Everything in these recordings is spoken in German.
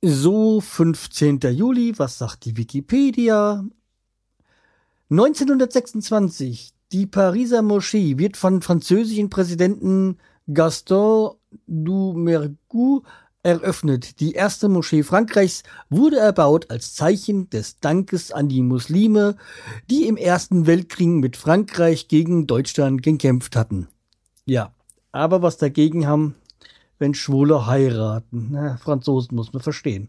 So, 15. Juli, was sagt die Wikipedia? 1926, die Pariser Moschee wird von französischen Präsidenten Gaston Doumergue eröffnet. Die erste Moschee Frankreichs wurde erbaut als Zeichen des Dankes an die Muslime, die im Ersten Weltkrieg mit Frankreich gegen Deutschland gekämpft hatten. Ja, aber was dagegen haben, wenn Schwule heiraten. Na, Franzosen muss man verstehen.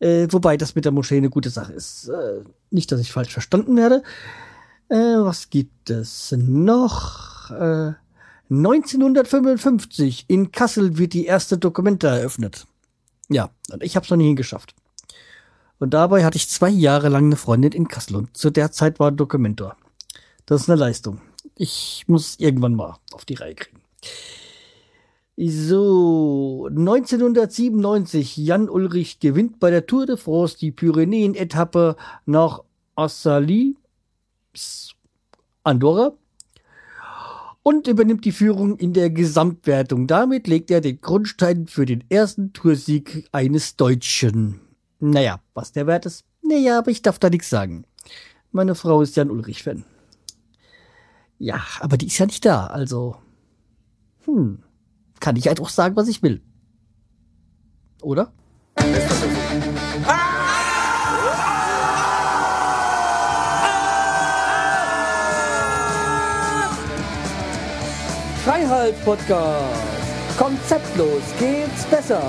Äh, wobei das mit der Moschee eine gute Sache ist. Äh, nicht, dass ich falsch verstanden werde. Äh, was gibt es noch? 1955 äh, in Kassel wird die erste Dokumente eröffnet. Ja, und ich habe es noch nie hingeschafft. Und dabei hatte ich zwei Jahre lang eine Freundin in Kassel und zu der Zeit war Dokumentor. Das ist eine Leistung. Ich muss irgendwann mal auf die Reihe kriegen. So, 1997, Jan Ulrich gewinnt bei der Tour de France die Pyrenäen-Etappe nach Assali, Andorra, und übernimmt die Führung in der Gesamtwertung. Damit legt er den Grundstein für den ersten Toursieg eines Deutschen. Naja, was der Wert ist? Naja, aber ich darf da nichts sagen. Meine Frau ist Jan Ulrich-Fan. Ja, aber die ist ja nicht da, also. Hm kann ich halt auch sagen, was ich will. Oder? Freiheit Podcast. Konzeptlos geht's besser.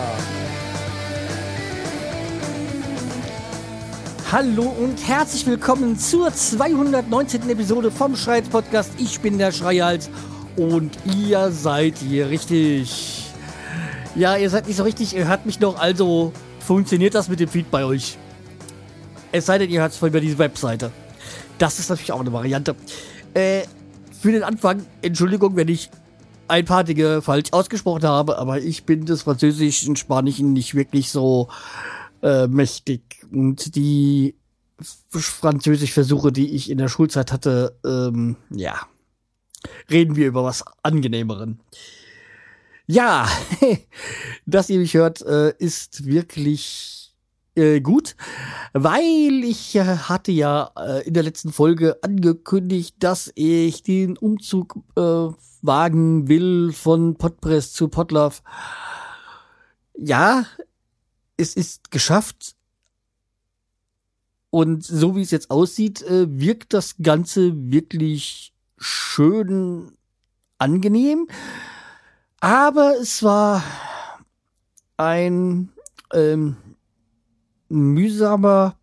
Hallo und herzlich willkommen zur 219. Episode vom Schreihals Podcast. Ich bin der Schreihals und ihr seid hier richtig. Ja, ihr seid nicht so richtig, ihr hört mich noch, also funktioniert das mit dem Feed bei euch. Es sei denn, ihr hört es von über diese Webseite. Das ist natürlich auch eine Variante. Äh, für den Anfang, Entschuldigung, wenn ich ein paar Dinge falsch ausgesprochen habe, aber ich bin des Französischen, Spanischen nicht wirklich so äh, mächtig. Und die Französisch-Versuche, die ich in der Schulzeit hatte, ähm, ja, reden wir über was angenehmeren. Ja, dass ihr mich hört, äh, ist wirklich äh, gut, weil ich äh, hatte ja in der letzten Folge angekündigt, dass ich den Umzug wagen will von Podpress zu Podlove. Ja, es ist geschafft. Und so wie es jetzt aussieht, wirkt das Ganze wirklich schön angenehm. Aber es war ein ähm, mühsamer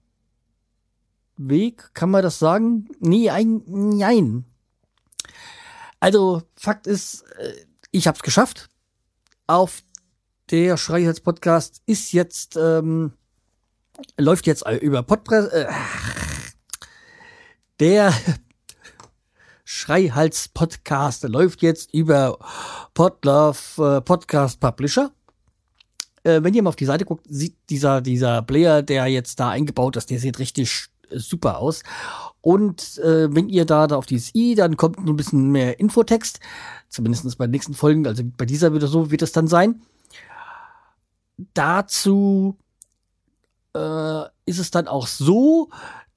Weg, kann man das sagen? Nee, ein, nein. Also, Fakt ist, äh, ich habe es geschafft. Auf der Schreihals Podcast ist jetzt, ähm, läuft jetzt über Podpress, äh, der Schreihals Podcast läuft jetzt über Podlove äh, Podcast Publisher. Äh, wenn ihr mal auf die Seite guckt, sieht dieser, dieser Player, der jetzt da eingebaut ist, der sieht richtig super aus. Und äh, wenn ihr da, da auf dieses i, dann kommt ein bisschen mehr Infotext. Zumindest bei den nächsten Folgen, also bei dieser wird so wird es dann sein. Dazu äh, ist es dann auch so,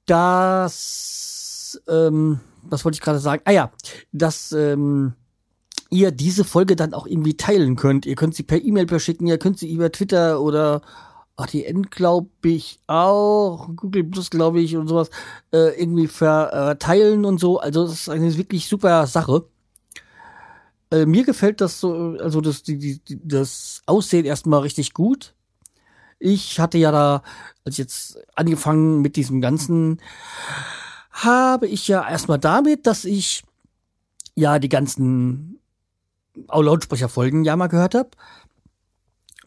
dass ähm, was wollte ich gerade sagen? Ah ja, dass ähm, ihr diese Folge dann auch irgendwie teilen könnt. Ihr könnt sie per E-Mail verschicken, ihr könnt sie über Twitter oder ATN, glaube ich, auch, Google Plus, glaube ich, und sowas, äh, irgendwie verteilen und so. Also, das ist eine wirklich super Sache. Äh, mir gefällt das so, also das, die, die, das Aussehen erstmal richtig gut. Ich hatte ja da, als ich jetzt angefangen mit diesem ganzen habe ich ja erstmal damit, dass ich ja die ganzen Lautsprecherfolgen ja mal gehört habe.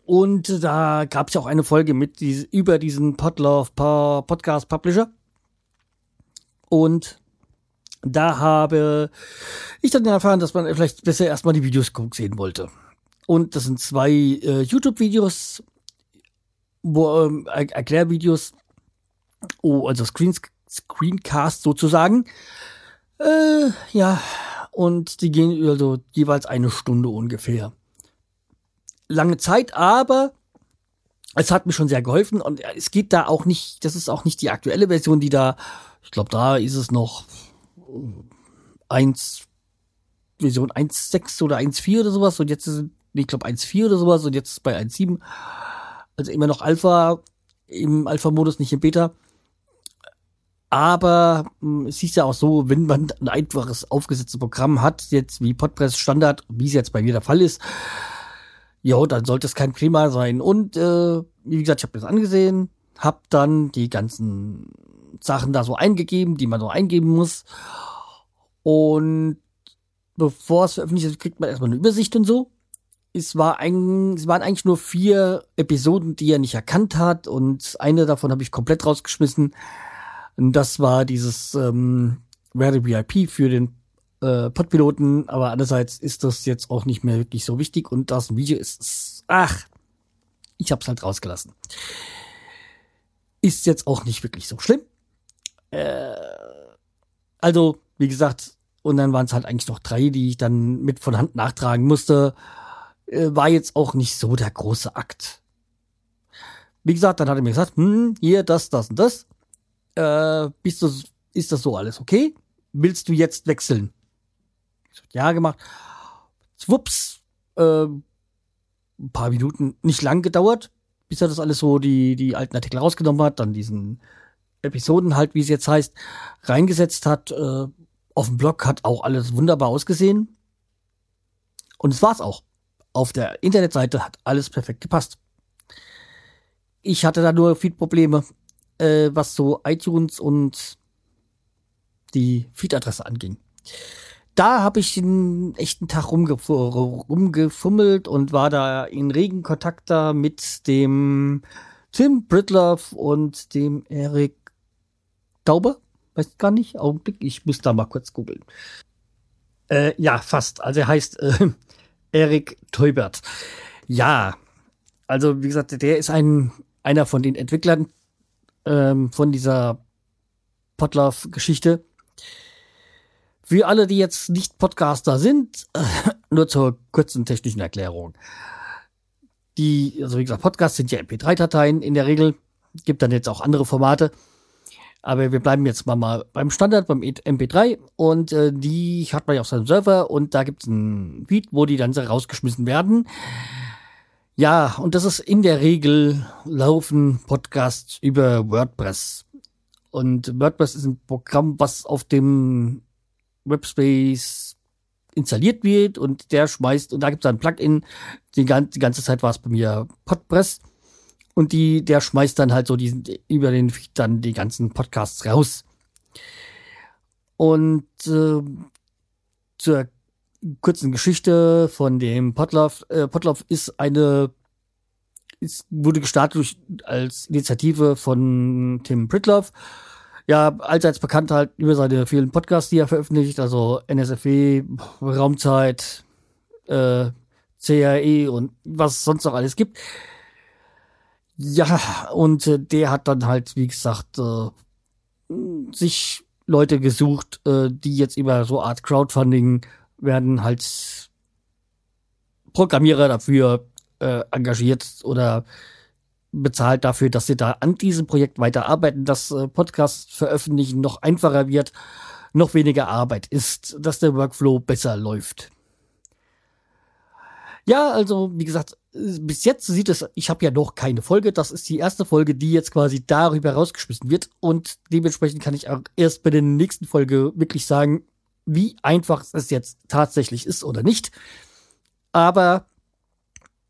Und da gab es ja auch eine Folge mit die, über diesen Podlove Podcast Publisher. Und da habe ich dann erfahren, dass man vielleicht besser erstmal die Videos sehen wollte. Und das sind zwei äh, YouTube-Videos, wo ähm, Erklärvideos, oh, also Screens, Screencast sozusagen. Äh, ja, und die gehen also jeweils eine Stunde ungefähr. Lange Zeit, aber es hat mir schon sehr geholfen und es geht da auch nicht, das ist auch nicht die aktuelle Version, die da, ich glaube, da ist es noch eins Version 1.6 oder 1.4 oder sowas und jetzt ist, ich glaube 1.4 oder sowas und jetzt ist bei 1.7. Also immer noch Alpha im Alpha-Modus, nicht im Beta. Aber hm, es ist ja auch so, wenn man ein einfaches aufgesetztes Programm hat, jetzt wie Podpress Standard, wie es jetzt bei mir der Fall ist, ja, dann sollte es kein Prima sein. Und äh, wie gesagt, ich habe das angesehen, habe dann die ganzen Sachen da so eingegeben, die man so eingeben muss. Und bevor es veröffentlicht ist, kriegt man erstmal eine Übersicht und so. Es, war ein, es waren eigentlich nur vier Episoden, die er nicht erkannt hat. Und eine davon habe ich komplett rausgeschmissen. Das war dieses ähm, Rare VIP für den äh, Podpiloten, aber andererseits ist das jetzt auch nicht mehr wirklich so wichtig und das Video ist, ach, ich hab's halt rausgelassen. Ist jetzt auch nicht wirklich so schlimm. Äh, also, wie gesagt, und dann waren es halt eigentlich noch drei, die ich dann mit von Hand nachtragen musste. Äh, war jetzt auch nicht so der große Akt. Wie gesagt, dann hat er mir gesagt, hm, hier, das, das und das. Äh, bist du, ist das so alles okay? Willst du jetzt wechseln? ja gemacht. Wups, äh, ein paar Minuten nicht lang gedauert, bis er das alles so, die, die alten Artikel rausgenommen hat, dann diesen Episoden halt, wie es jetzt heißt, reingesetzt hat. Äh, auf dem Blog hat auch alles wunderbar ausgesehen. Und es war's auch. Auf der Internetseite hat alles perfekt gepasst. Ich hatte da nur viel Probleme, äh, was so iTunes und die Feed-Adresse anging da habe ich einen echten Tag rumgef rumgefummelt und war da in regen Kontakt da mit dem Tim Britloff und dem Erik Tauber. Weiß gar nicht, Augenblick, ich muss da mal kurz googeln. Äh, ja, fast. Also er heißt äh, Erik Teubert. Ja, also wie gesagt, der ist ein einer von den Entwicklern ähm, von dieser Potlauf-Geschichte. Für alle, die jetzt nicht Podcaster sind, nur zur kurzen technischen Erklärung. Die, also wie gesagt, Podcasts sind ja MP3-Dateien in der Regel. Gibt dann jetzt auch andere Formate. Aber wir bleiben jetzt mal, mal beim Standard, beim MP3. Und äh, die hat man ja auf seinem Server und da gibt es ein Feed, wo die dann rausgeschmissen werden. Ja, und das ist in der Regel laufen Podcasts über WordPress. Und WordPress ist ein Programm, was auf dem Webspace installiert wird und der schmeißt, und da gibt es ein Plugin, die, ganze, die ganze Zeit war es bei mir Podpress und die, der schmeißt dann halt so diesen, über den Feed dann die ganzen Podcasts raus. Und äh, zur kurzen Geschichte von dem Podlove. Äh, Podlove ist eine, ist, wurde gestartet durch, als Initiative von Tim Pritloff ja, allseits bekannt halt über seine vielen Podcasts, die er veröffentlicht, also NSFW, Raumzeit, äh, CRE und was sonst noch alles gibt. Ja, und äh, der hat dann halt, wie gesagt, äh, sich Leute gesucht, äh, die jetzt über so Art Crowdfunding werden halt Programmierer dafür äh, engagiert oder bezahlt dafür, dass sie da an diesem Projekt weiterarbeiten, dass äh, Podcast veröffentlichen noch einfacher wird, noch weniger Arbeit ist, dass der Workflow besser läuft. Ja, also wie gesagt, bis jetzt sieht es, ich habe ja noch keine Folge, das ist die erste Folge, die jetzt quasi darüber rausgeschmissen wird und dementsprechend kann ich auch erst bei der nächsten Folge wirklich sagen, wie einfach es jetzt tatsächlich ist oder nicht. Aber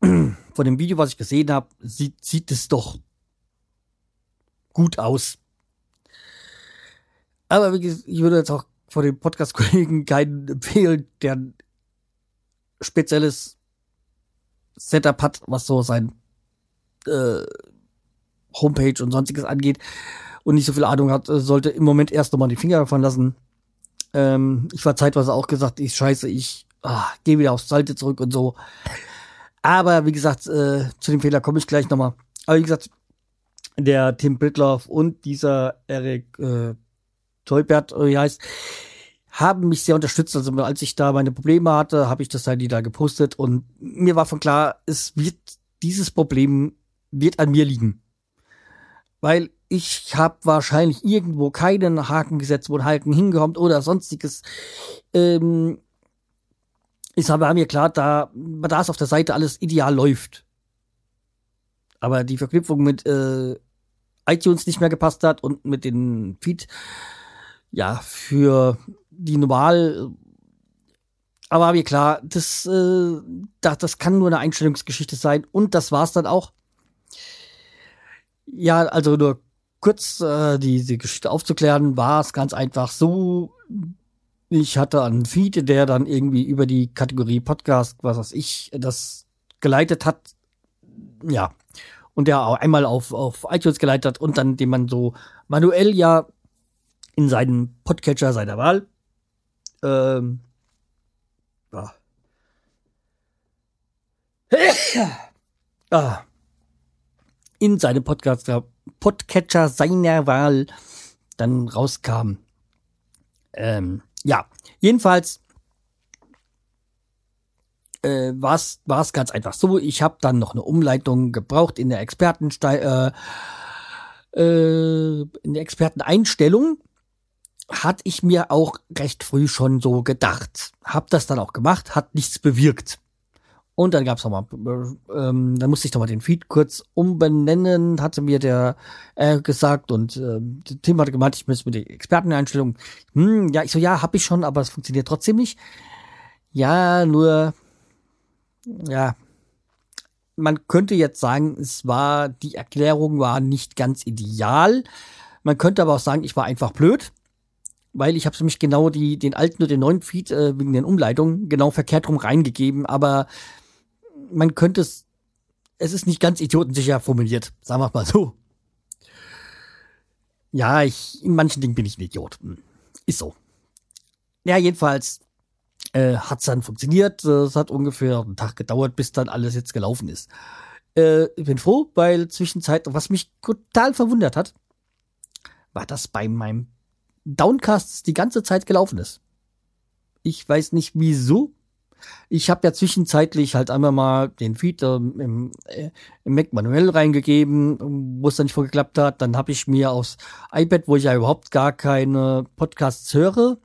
von dem Video, was ich gesehen habe, sieht, sieht es doch gut aus. Aber wie gesagt, ich würde jetzt auch von den Podcast-Kollegen keinen empfehlen, der ein spezielles Setup hat, was so sein äh, Homepage und sonstiges angeht und nicht so viel Ahnung hat, sollte im Moment erst nochmal die Finger davon lassen. Ähm, ich war zeitweise auch gesagt, ich scheiße, ich ah, gehe wieder aufs Salte zurück und so. Aber wie gesagt, äh, zu dem Fehler komme ich gleich nochmal. Aber wie gesagt, der Tim Britloff und dieser Eric äh, Teubert, wie heißt, haben mich sehr unterstützt. Also als ich da meine Probleme hatte, habe ich das halt da gepostet und mir war von klar, es wird dieses Problem wird an mir liegen. Weil ich habe wahrscheinlich irgendwo keinen Haken gesetzt, wo ein Haken hinkommt oder sonstiges. Ähm, ist aber mir klar, da, da es auf der Seite alles ideal läuft. Aber die Verknüpfung mit äh, iTunes nicht mehr gepasst hat und mit dem Feed, ja, für die normal aber mir klar, das, äh, das, das kann nur eine Einstellungsgeschichte sein und das war's dann auch. Ja, also nur kurz äh, die, die Geschichte aufzuklären, war es ganz einfach so. Ich hatte einen Feed, der dann irgendwie über die Kategorie Podcast, was weiß ich, das geleitet hat. Ja. Und der auch einmal auf, auf iTunes geleitet hat und dann, den man so manuell ja in seinen Podcatcher seiner Wahl ähm, ja. ah. In seinem Podcast, Podcatcher seiner Wahl dann rauskam. Ähm, ja, jedenfalls äh, war es ganz einfach so. Ich habe dann noch eine Umleitung gebraucht in der Expertenste äh, äh, in der Experteneinstellung hatte ich mir auch recht früh schon so gedacht. Hab das dann auch gemacht, hat nichts bewirkt. Und dann gab's nochmal, ähm, dann musste ich nochmal den Feed kurz umbenennen, hatte mir der äh, gesagt und äh, Tim hatte gemeint, ich müsste mit der Experteneinstellung, hm, ja, ich so, ja, hab ich schon, aber es funktioniert trotzdem nicht. Ja, nur, ja, man könnte jetzt sagen, es war, die Erklärung war nicht ganz ideal. Man könnte aber auch sagen, ich war einfach blöd weil ich habe nämlich genau die, den alten und den neuen Feed äh, wegen den Umleitungen genau verkehrt rum reingegeben, aber man könnte es, es ist nicht ganz idiotensicher formuliert, sagen wir mal so. Ja, ich, in manchen Dingen bin ich ein Idiot. Hm, ist so. Ja, jedenfalls äh, hat es dann funktioniert. Es hat ungefähr einen Tag gedauert, bis dann alles jetzt gelaufen ist. Äh, ich bin froh, weil zwischenzeit, was mich total verwundert hat, war das bei meinem Downcast die ganze Zeit gelaufen ist. Ich weiß nicht wieso. Ich habe ja zwischenzeitlich halt einmal mal den Feed äh, im, äh, im Mac manuell reingegeben, wo es dann nicht vorgeklappt hat. Dann habe ich mir aufs iPad, wo ich ja überhaupt gar keine Podcasts höre,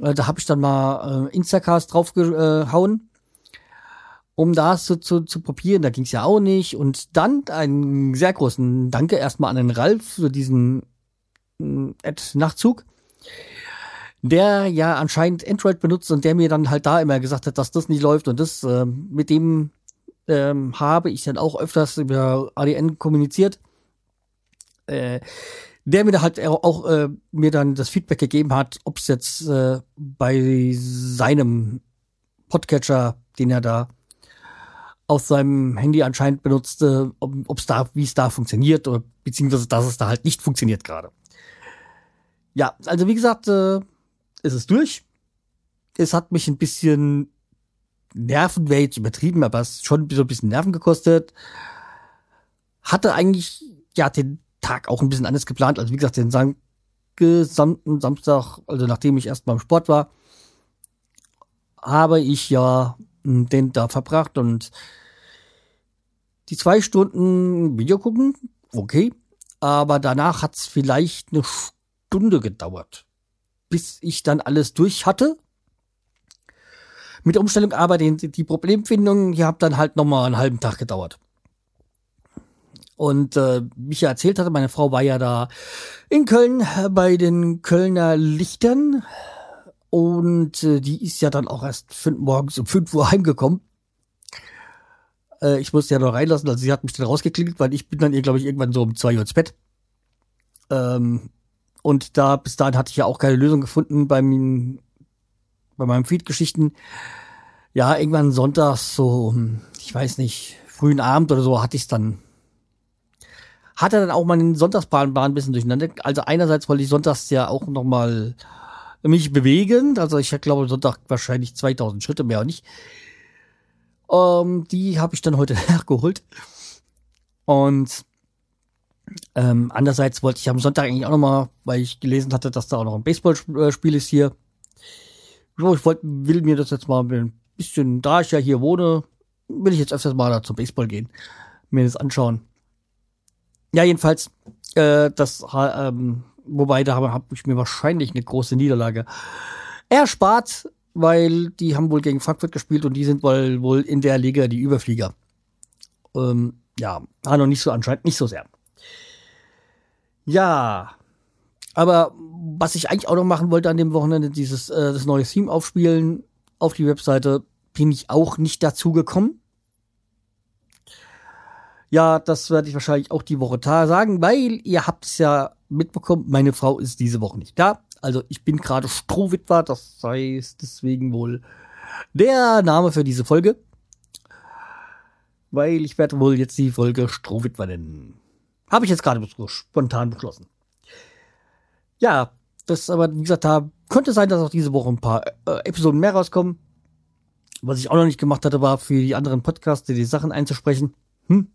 äh, da habe ich dann mal äh, Instacast draufgehauen, um das zu, zu, zu probieren. Da ging es ja auch nicht. Und dann einen sehr großen Danke erstmal an den Ralf für diesen Ad-Nachtzug, der ja anscheinend Android benutzt und der mir dann halt da immer gesagt hat, dass das nicht läuft und das äh, mit dem ähm, habe ich dann auch öfters über ADN kommuniziert. Äh, der mir da halt auch äh, mir dann das Feedback gegeben hat, ob es jetzt äh, bei seinem Podcatcher, den er da auf seinem Handy anscheinend benutzte, ob es da, wie es da funktioniert oder beziehungsweise dass es da halt nicht funktioniert gerade. Ja, also wie gesagt, äh, es ist durch. Es hat mich ein bisschen Nerven, wäre jetzt übertrieben, aber es schon so ein bisschen Nerven gekostet. Hatte eigentlich, ja, den Tag auch ein bisschen anders geplant. Also wie gesagt, den Sam gesamten Samstag, also nachdem ich erst beim Sport war, habe ich ja den da verbracht und die zwei Stunden Video gucken, okay. Aber danach hat's vielleicht eine Stunde gedauert, bis ich dann alles durch hatte. Mit der Umstellung aber die, die Problemfindung, die hat dann halt nochmal einen halben Tag gedauert. Und äh, wie ich ja erzählt hatte, meine Frau war ja da in Köln äh, bei den Kölner Lichtern. Und äh, die ist ja dann auch erst fünf, morgens um 5 Uhr heimgekommen. Äh, ich musste ja noch reinlassen, also sie hat mich dann rausgeklickt, weil ich bin dann ihr, glaube ich, irgendwann so um 2 Uhr ins Bett. Ähm, und da, bis dahin hatte ich ja auch keine Lösung gefunden beim, bei meinem Feed-Geschichten. Ja, irgendwann sonntags, so, ich weiß nicht, frühen Abend oder so, hatte ich es dann. Hatte dann auch meinen Sonntagsplan ein bisschen durcheinander. Also einerseits wollte ich sonntags ja auch noch mal mich bewegen. Also ich glaube Sonntag wahrscheinlich 2000 Schritte mehr und nicht. Ähm, die habe ich dann heute nachgeholt. Und ähm, andererseits wollte ich am Sonntag eigentlich auch nochmal, weil ich gelesen hatte, dass da auch noch ein Baseballspiel ist hier. So, ich wollte, will mir das jetzt mal ein bisschen, da ich ja hier wohne, will ich jetzt öfters mal da zum Baseball gehen. mir das anschauen. Ja, jedenfalls, äh, das, ähm, wobei da habe hab ich mir wahrscheinlich eine große Niederlage erspart, weil die haben wohl gegen Frankfurt gespielt und die sind wohl, wohl in der Liga die Überflieger. Ähm, ja, noch nicht so anscheinend, nicht so sehr. Ja, aber was ich eigentlich auch noch machen wollte an dem Wochenende, dieses äh, das neue Theme aufspielen auf die Webseite, bin ich auch nicht dazu gekommen. Ja, das werde ich wahrscheinlich auch die Woche sagen, weil ihr habt es ja mitbekommen, meine Frau ist diese Woche nicht da. Also ich bin gerade Strohwitwer, das heißt deswegen wohl der Name für diese Folge. Weil ich werde wohl jetzt die Folge Strohwitwer nennen. Habe ich jetzt gerade spontan beschlossen. Ja, das aber, wie gesagt, da könnte sein, dass auch diese Woche ein paar äh, Episoden mehr rauskommen. Was ich auch noch nicht gemacht hatte, war für die anderen Podcasts die Sachen einzusprechen. Hm,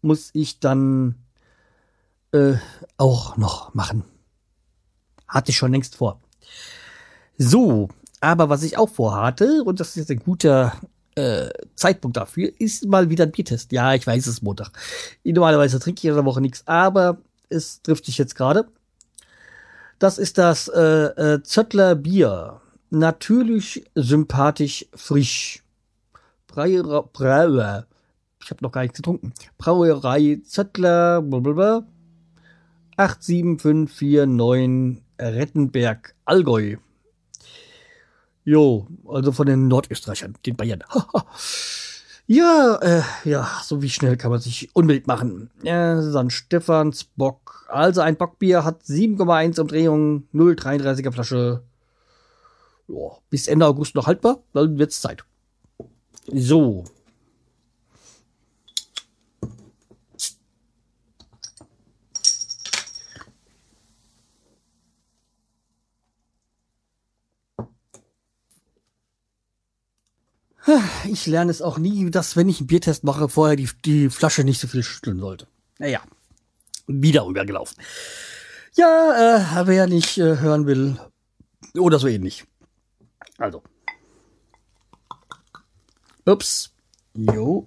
muss ich dann äh, auch noch machen. Hatte ich schon längst vor. So, aber was ich auch vorhatte, und das ist jetzt ein guter äh, Zeitpunkt dafür, ist mal wieder ein Biertest. Ja, ich weiß, es ist Montag. Normalerweise trinke ich in der Woche nichts, aber es trifft sich jetzt gerade. Das ist das äh, äh, Zöttler Bier. Natürlich, sympathisch, frisch. Brauer, Brauer. Ich habe noch gar nichts getrunken. Brauerei Zöttler, blablabla. 87549 Rettenberg, Allgäu. Jo, also von den Nordösterreichern, den Bayern. ja, äh, ja, so wie schnell kann man sich unbedingt machen. Ja, St. Stephans Bock. Also ein Bockbier hat 7,1 Umdrehungen, 0,33er Flasche. Ja, bis Ende August noch haltbar, dann wird's Zeit. So, Ich lerne es auch nie, dass, wenn ich einen Biertest mache, vorher die, die Flasche nicht so viel schütteln sollte. Naja, wieder übergelaufen. Ja, äh, wer nicht äh, hören will, oder so ähnlich. Also. Ups. Jo.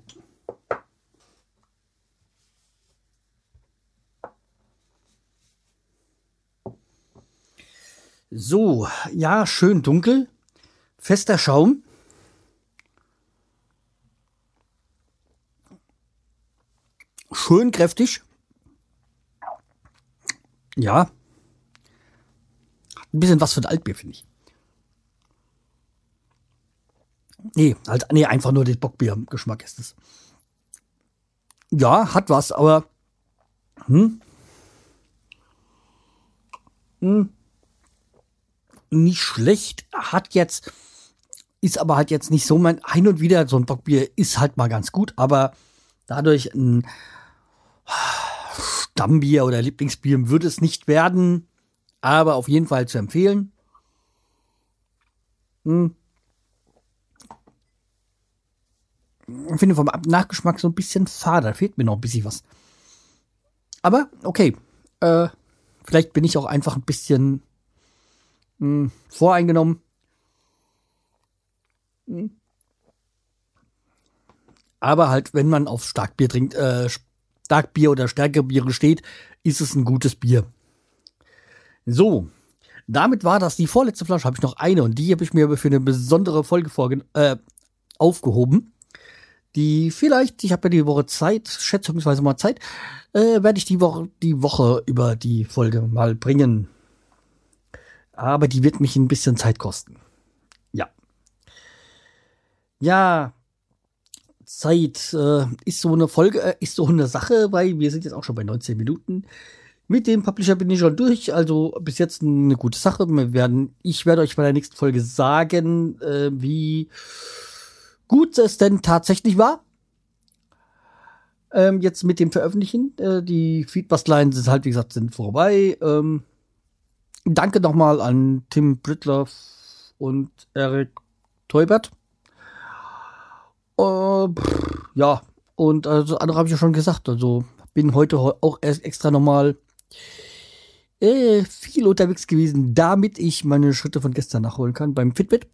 So, ja, schön dunkel. Fester Schaum. Schön kräftig. Ja. Ein bisschen was für ein Altbier, finde ich. Nee, halt, nee, einfach nur der Bockbier-Geschmack ist es. Ja, hat was, aber. Hm? Hm. Nicht schlecht. Hat jetzt. Ist aber halt jetzt nicht so mein. Ein und wieder so ein Bockbier ist halt mal ganz gut, aber dadurch ein Stammbier oder Lieblingsbier würde es nicht werden, aber auf jeden Fall zu empfehlen. Hm. Ich finde vom Nachgeschmack so ein bisschen fade, da fehlt mir noch ein bisschen was. Aber okay, äh, vielleicht bin ich auch einfach ein bisschen mh, hm, voreingenommen. Hm. Aber halt, wenn man auf Starkbier trinkt, äh, Starkbier oder stärkere Biere steht, ist es ein gutes Bier. So, damit war das die vorletzte Flasche. Habe ich noch eine und die habe ich mir für eine besondere Folge äh, aufgehoben. Die vielleicht, ich habe ja die Woche Zeit, schätzungsweise mal Zeit, äh, werde ich die Woche, die Woche über die Folge mal bringen. Aber die wird mich ein bisschen Zeit kosten. Ja. Ja, Zeit äh, ist so eine Folge, äh, ist so eine Sache, weil wir sind jetzt auch schon bei 19 Minuten. Mit dem Publisher bin ich schon durch, also bis jetzt eine gute Sache. Wir werden, ich werde euch bei der nächsten Folge sagen, äh, wie gut es denn tatsächlich war. Ähm, jetzt mit dem Veröffentlichen. Äh, die Feedback-Lines sind halt, wie gesagt, sind vorbei. Ähm, danke nochmal an Tim Britloff und Eric Teubert äh, pff, ja, und also andere habe ich ja schon gesagt. Also bin heute auch erst extra nochmal äh, viel unterwegs gewesen, damit ich meine Schritte von gestern nachholen kann beim Fitbit.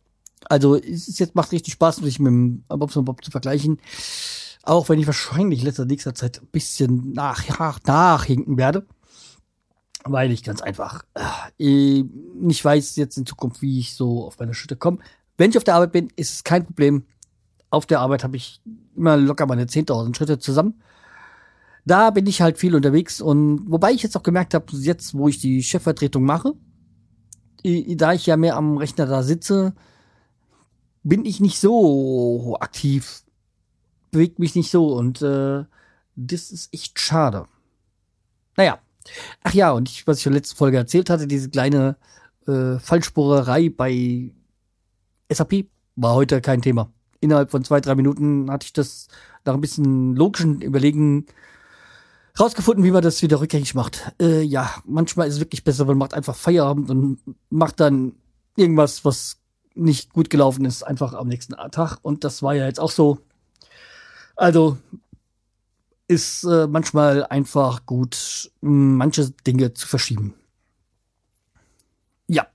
Also es ist jetzt macht richtig Spaß, sich mit dem Bobson Bob zu vergleichen. Auch wenn ich wahrscheinlich in letzter nächster Zeit ein bisschen nach, nach, nachhinken werde. Weil ich ganz einfach äh, nicht weiß jetzt in Zukunft, wie ich so auf meine Schritte komme. Wenn ich auf der Arbeit bin, ist es kein Problem. Auf der Arbeit habe ich immer locker meine 10.000 Schritte zusammen. Da bin ich halt viel unterwegs und wobei ich jetzt auch gemerkt habe, jetzt wo ich die Chefvertretung mache, da ich ja mehr am Rechner da sitze, bin ich nicht so aktiv, bewegt mich nicht so und äh, das ist echt schade. Naja, ach ja, und ich, was ich in der letzten Folge erzählt hatte, diese kleine äh, Fallspurerei bei SAP war heute kein Thema. Innerhalb von zwei, drei Minuten hatte ich das nach ein bisschen logischen Überlegen rausgefunden, wie man das wieder rückgängig macht. Äh, ja, manchmal ist es wirklich besser, man macht einfach Feierabend und macht dann irgendwas, was nicht gut gelaufen ist, einfach am nächsten Tag. Und das war ja jetzt auch so. Also ist äh, manchmal einfach gut, manche Dinge zu verschieben. Ja.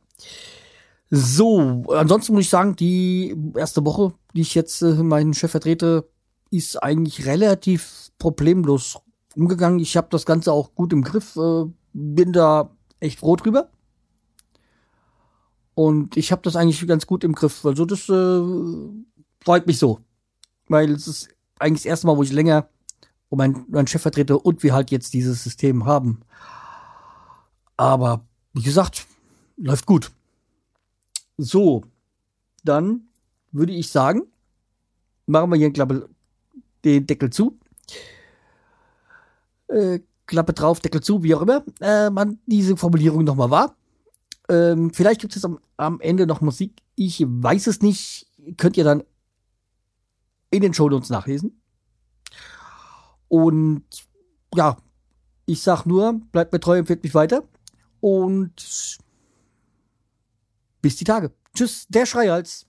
So, ansonsten muss ich sagen, die erste Woche, die ich jetzt äh, meinen Chef vertrete, ist eigentlich relativ problemlos umgegangen. Ich habe das Ganze auch gut im Griff, äh, bin da echt froh drüber. Und ich habe das eigentlich ganz gut im Griff. Also das äh, freut mich so. Weil es ist eigentlich das erste Mal, wo ich länger um meinen, meinen Chef vertrete und wir halt jetzt dieses System haben. Aber wie gesagt, läuft gut. So, dann würde ich sagen, machen wir hier Klappe, den Deckel zu. Äh, Klappe drauf, Deckel zu, wie auch immer äh, man diese Formulierung nochmal war. Ähm, vielleicht gibt es am, am, Ende noch Musik. Ich weiß es nicht. Könnt ihr dann in den Show Notes nachlesen. Und ja, ich sag nur, bleibt mir treu, empfiehlt mich weiter. Und bis die Tage. Tschüss, der Schreihals.